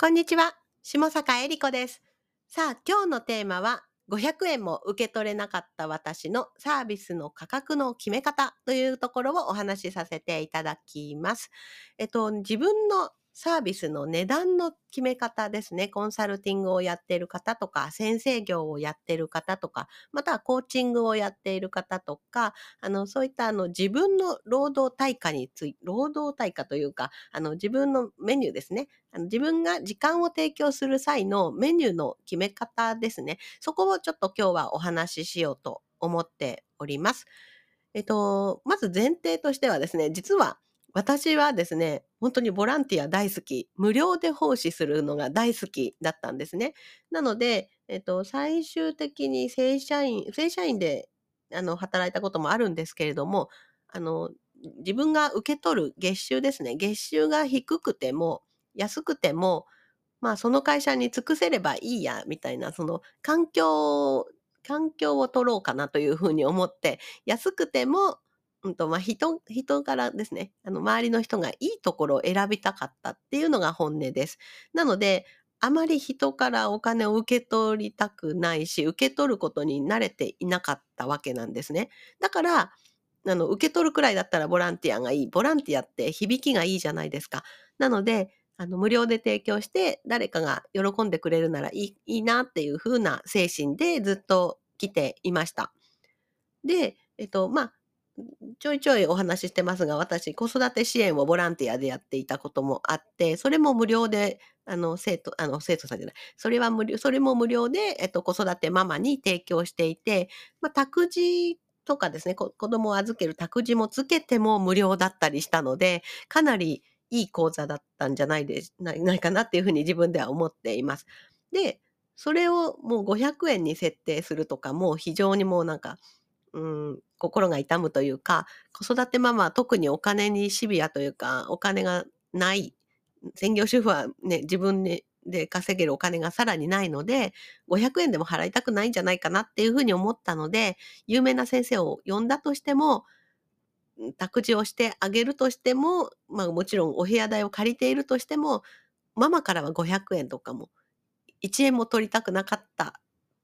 こんにちは。下坂恵理子です。さあ、今日のテーマは、500円も受け取れなかった私のサービスの価格の決め方というところをお話しさせていただきます。えっと、自分のサービスの値段の決め方ですね。コンサルティングをやっている方とか、先生業をやっている方とか、またはコーチングをやっている方とか、あの、そういったあの自分の労働対価につい、労働対価というか、あの、自分のメニューですね。あの自分が時間を提供する際のメニューの決め方ですね。そこをちょっと今日はお話ししようと思っております。えっと、まず前提としてはですね、実は私はですね、本当にボランティア大好き、無料で奉仕するのが大好きだったんですね。なので、えっと、最終的に正社員、正社員であの働いたこともあるんですけれども、あの、自分が受け取る月収ですね。月収が低くても、安くても、まあその会社に尽くせればいいや、みたいな、その環境、環境を取ろうかなというふうに思って、安くても、うんとまあ、人、人からですね、あの、周りの人がいいところを選びたかったっていうのが本音です。なので、あまり人からお金を受け取りたくないし、受け取ることに慣れていなかったわけなんですね。だから、あの、受け取るくらいだったらボランティアがいい。ボランティアって響きがいいじゃないですか。なので、あの、無料で提供して誰かが喜んでくれるならいいいいなっていう風な精神でずっと来ていました。で、えっと、まあ、ちょいちょいお話ししてますが、私、子育て支援をボランティアでやっていたこともあって、それも無料で、あの、生徒、あの、生徒さんじゃない、それは無料、それも無料で、えっと、子育てママに提供していて、まあ、託児とかですね、こ子供を預ける託児もつけても無料だったりしたので、かなりいい講座だったんじゃないで、ないないかなっていうふうに自分では思っています。で、それをもう500円に設定するとかも非常にもうなんか、うん、心が痛むというか、子育てママは特にお金にシビアというか、お金がない。専業主婦はね、自分で稼げるお金がさらにないので、500円でも払いたくないんじゃないかなっていうふうに思ったので、有名な先生を呼んだとしても、託児をしてあげるとしても、まあもちろんお部屋代を借りているとしても、ママからは500円とかも、1円も取りたくなかったっ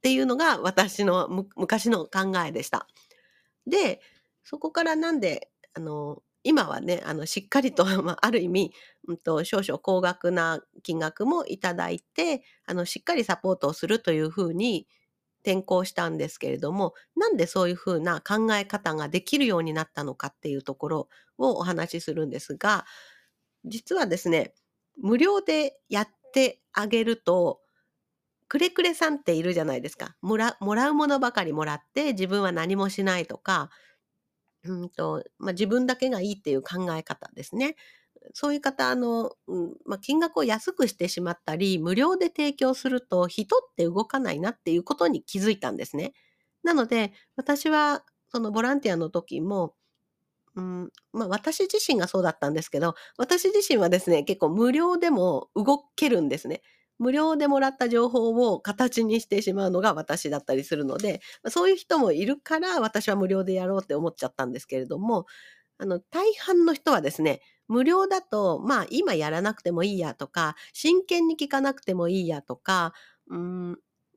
ていうのが私の昔の考えでした。で、そこからなんで、あの、今はね、あの、しっかりと、まあ、ある意味、うんと、少々高額な金額もいただいて、あの、しっかりサポートをするというふうに転校したんですけれども、なんでそういうふうな考え方ができるようになったのかっていうところをお話しするんですが、実はですね、無料でやってあげると、くれくれさんっているじゃないですか。もらもらうものばかりもらって自分は何もしないとか、うんとまあ、自分だけがいいっていう考え方ですね。そういう方、あの、うんまあ、金額を安くしてしまったり、無料で提供すると人って動かないなっていうことに気づいたんですね。なので、私はそのボランティアの時も、うん、まあ私自身がそうだったんですけど、私自身はですね、結構無料でも動けるんですね。無料でもらった情報を形にしてしまうのが私だったりするので、そういう人もいるから私は無料でやろうって思っちゃったんですけれども、あの、大半の人はですね、無料だと、まあ今やらなくてもいいやとか、真剣に聞かなくてもいいやとか、うん、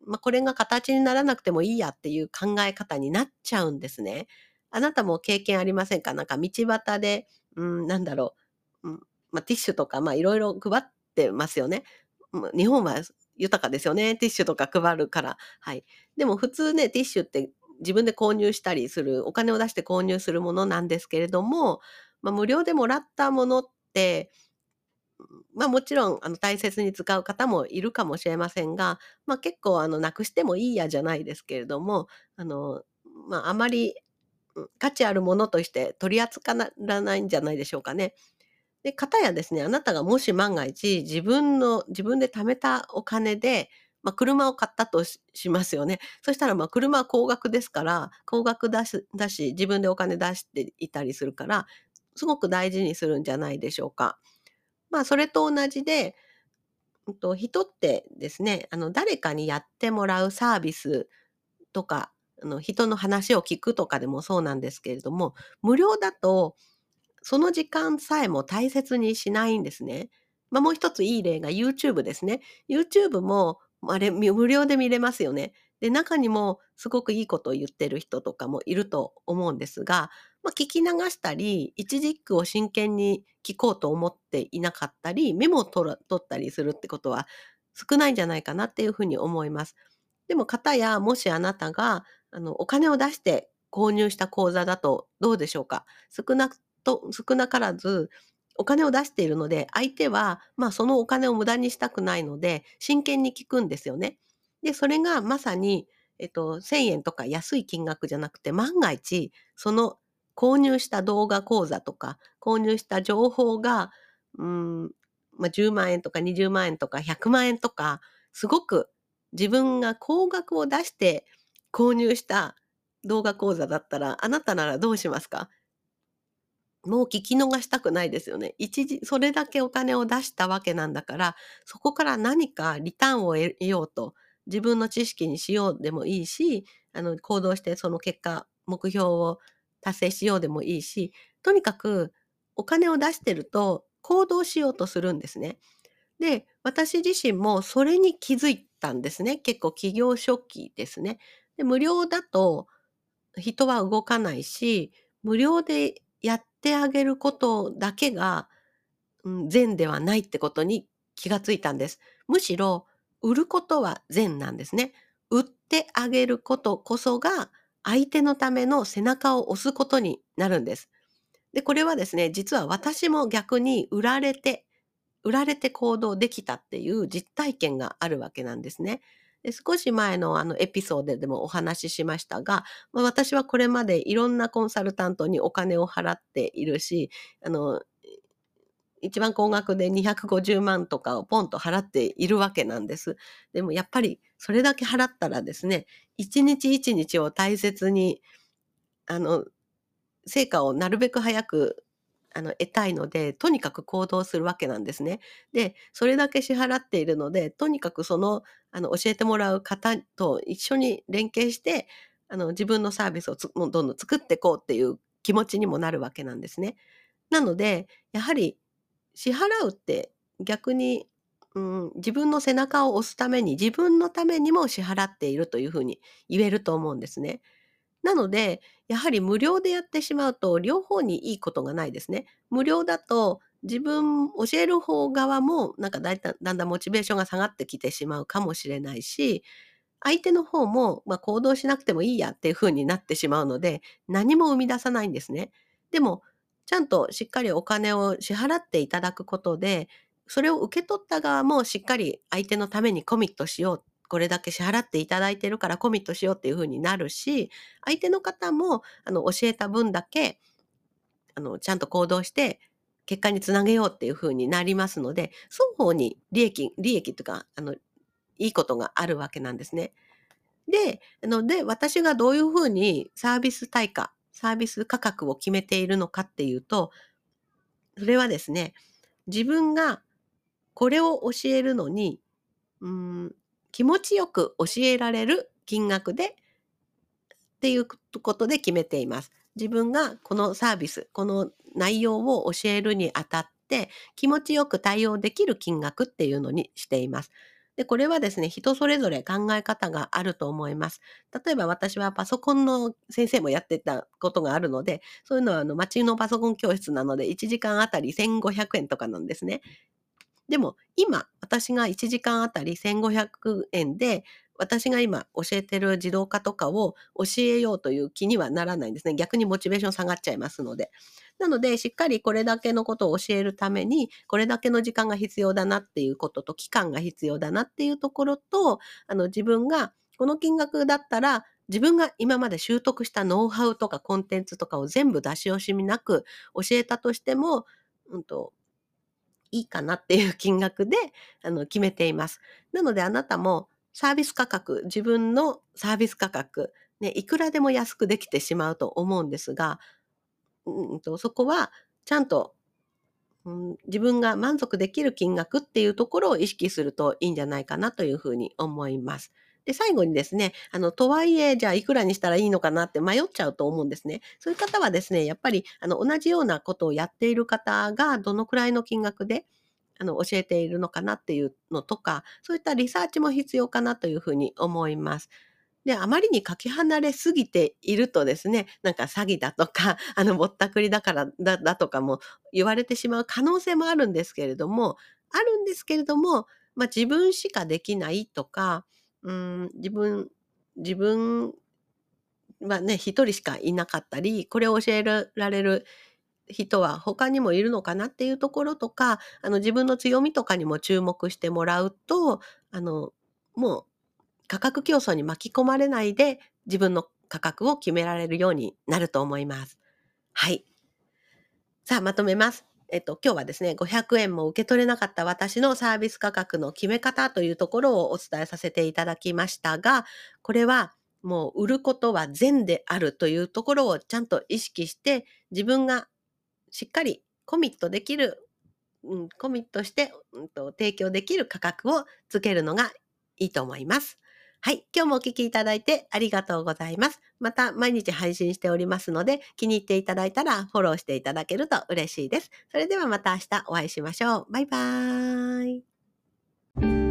まあこれが形にならなくてもいいやっていう考え方になっちゃうんですね。あなたも経験ありませんか？なんか道端で、うん、なんだろう、うんまあ、ティッシュとか、まあいろいろ配ってますよね。日本は豊かですよね。ティッシュとか配るから。はい。でも普通ね、ティッシュって自分で購入したりする、お金を出して購入するものなんですけれども、まあ、無料でもらったものって、まあもちろんあの大切に使う方もいるかもしれませんが、まあ結構あのなくしてもいいやじゃないですけれども、あの、まああまり価値あるものとして取り扱わないんじゃないでしょうかね。で、かたやですね、あなたがもし万が一自分の、自分で貯めたお金で、まあ、車を買ったとしますよね。そしたら、まあ、車は高額ですから、高額だし、だし、自分でお金出していたりするから、すごく大事にするんじゃないでしょうか。まあ、それと同じで、うんと人ってですね、あの、誰かにやってもらうサービスとか、あの、人の話を聞くとかでもそうなんですけれども、無料だと、その時間さえも大切にしないんですね。まあ、もう一ついい例が YouTube ですね。YouTube も、あれ、無料で見れますよね。で、中にもすごくいいことを言ってる人とかもいると思うんですが、まあ、聞き流したり、一字一句を真剣に聞こうと思っていなかったり、メモを取ったりするってことは少ないんじゃないかなっていうふうに思います。でも、方や、もしあなたが、あの、お金を出して購入した口座だとどうでしょうか？少なと、少なからず、お金を出しているので、相手は、まあ、そのお金を無駄にしたくないので、真剣に聞くんですよね。で、それがまさに、えっと、1000円とか安い金額じゃなくて、万が一、その購入した動画講座とか、購入した情報が、うん、まあ、10万円とか20万円とか100万円とか、すごく自分が高額を出して購入した動画講座だったら、あなたならどうしますか？もう聞き逃したくないですよね。一時、それだけお金を出したわけなんだから、そこから何かリターンを得ようと、自分の知識にしようでもいいし、あの、行動してその結果、目標を達成しようでもいいし、とにかくお金を出してると行動しようとするんですね。で、私自身もそれに気づいたんですね。結構企業初期ですね。で無料だと人は動かないし、無料でやってあげることだけが、うん、善ではないってことに気がついたんです。むしろ、売ることは善なんですね。売ってあげることこそが相手のための背中を押すことになるんです。で、これはですね、実は私も逆に売られて、売られて行動できたっていう実体験があるわけなんですね。で少し前のあのエピソードでもお話ししましたが、まあ、私はこれまでいろんなコンサルタントにお金を払っているし、あの、一番高額で250万とかをポンと払っているわけなんです。でもやっぱりそれだけ払ったらですね、一日一日を大切に、あの、成果をなるべく早くあの、得たいので、とにかく行動するわけなんですね。で、それだけ支払っているので、とにかくその、あの、教えてもらう方と一緒に連携して、あの、自分のサービスをどんどん作っていこうっていう気持ちにもなるわけなんですね。なので、やはり支払うって逆に、うん、自分の背中を押すために、自分のためにも支払っているというふうに言えると思うんですね。なので、やはり無料でやってしまうと、両方にいいことがないですね。無料だと、自分、教える方側も、なんかだいただんだんモチベーションが下がってきてしまうかもしれないし、相手の方も、まあ、行動しなくてもいいやっていう風になってしまうので、何も生み出さないんですね。でも、ちゃんとしっかりお金を支払っていただくことで、それを受け取った側もしっかり相手のためにコミットしようこれだけ支払っていただいてるからコミットしようっていう風になるし、相手の方もあの教えた分だけあのちゃんと行動して結果につなげようっていう風になりますので、双方に利益、利益というか、あの、いいことがあるわけなんですね。で、あので、私がどういう風にサービス対価、サービス価格を決めているのかっていうと、それはですね、自分がこれを教えるのに、うん、気持ちよく教えられる金額でっていうことで決めています。自分がこのサービス、この内容を教えるにあたって気持ちよく対応できる金額っていうのにしています。で、これはですね、人それぞれ考え方があると思います。例えば私はパソコンの先生もやってたことがあるので、そういうのはあの町のパソコン教室なので1時間あたり1500円とかなんですね。でも今、私が1時間あたり1500円で、私が今教えてる自動化とかを教えようという気にはならないんですね。逆にモチベーション下がっちゃいますので。なので、しっかりこれだけのことを教えるために、これだけの時間が必要だなっていうことと、期間が必要だなっていうところと、あの自分がこの金額だったら、自分が今まで習得したノウハウとかコンテンツとかを全部出し惜しみなく教えたとしても、うんと、いいかなっていう金額で あの決めています。なのであなたもサービス価格、自分のサービス価格、ね、いくらでも安くできてしまうと思うんですが、うんとそこはちゃんと、うん、自分が満足できる金額っていうところを意識するといいんじゃないかなというふうに思います。で、最後にですね、あの、とはいえ、じゃあいくらにしたらいいのかなって迷っちゃうと思うんですね。そういう方はですね、やっぱり、あの、同じようなことをやっている方がどのくらいの金額で、あの、教えているのかなっていうのとか、そういったリサーチも必要かなというふうに思います。で、あまりにかけ離れすぎているとですね、なんか詐欺だとか、あの、ぼったくりだからだだとかも言われてしまう可能性もあるんですけれども、あるんですけれども、まあ、自分しかできないとか、うん、自分、自分はね、一人しかいなかったり、これを教えられる人は他にもいるのかなっていうところとか、あの自分の強みとかにも注目してもらうと、あの、もう価格競争に巻き込まれないで自分の価格を決められるようになると思います。はい。さあ、まとめます。えっと、今日はですね、500円も受け取れなかった私のサービス価格の決め方というところをお伝えさせていただきましたが、これはもう売ることは善であるというところをちゃんと意識して自分がしっかりコミットできる、うん、コミットして、うんと、提供できる価格をつけるのがいいと思います。はい。今日もお聞きいただいてありがとうございます。また毎日配信しておりますので、気に入っていただいたらフォローしていただけると嬉しいです。それではまた明日お会いしましょう。バイバーイ。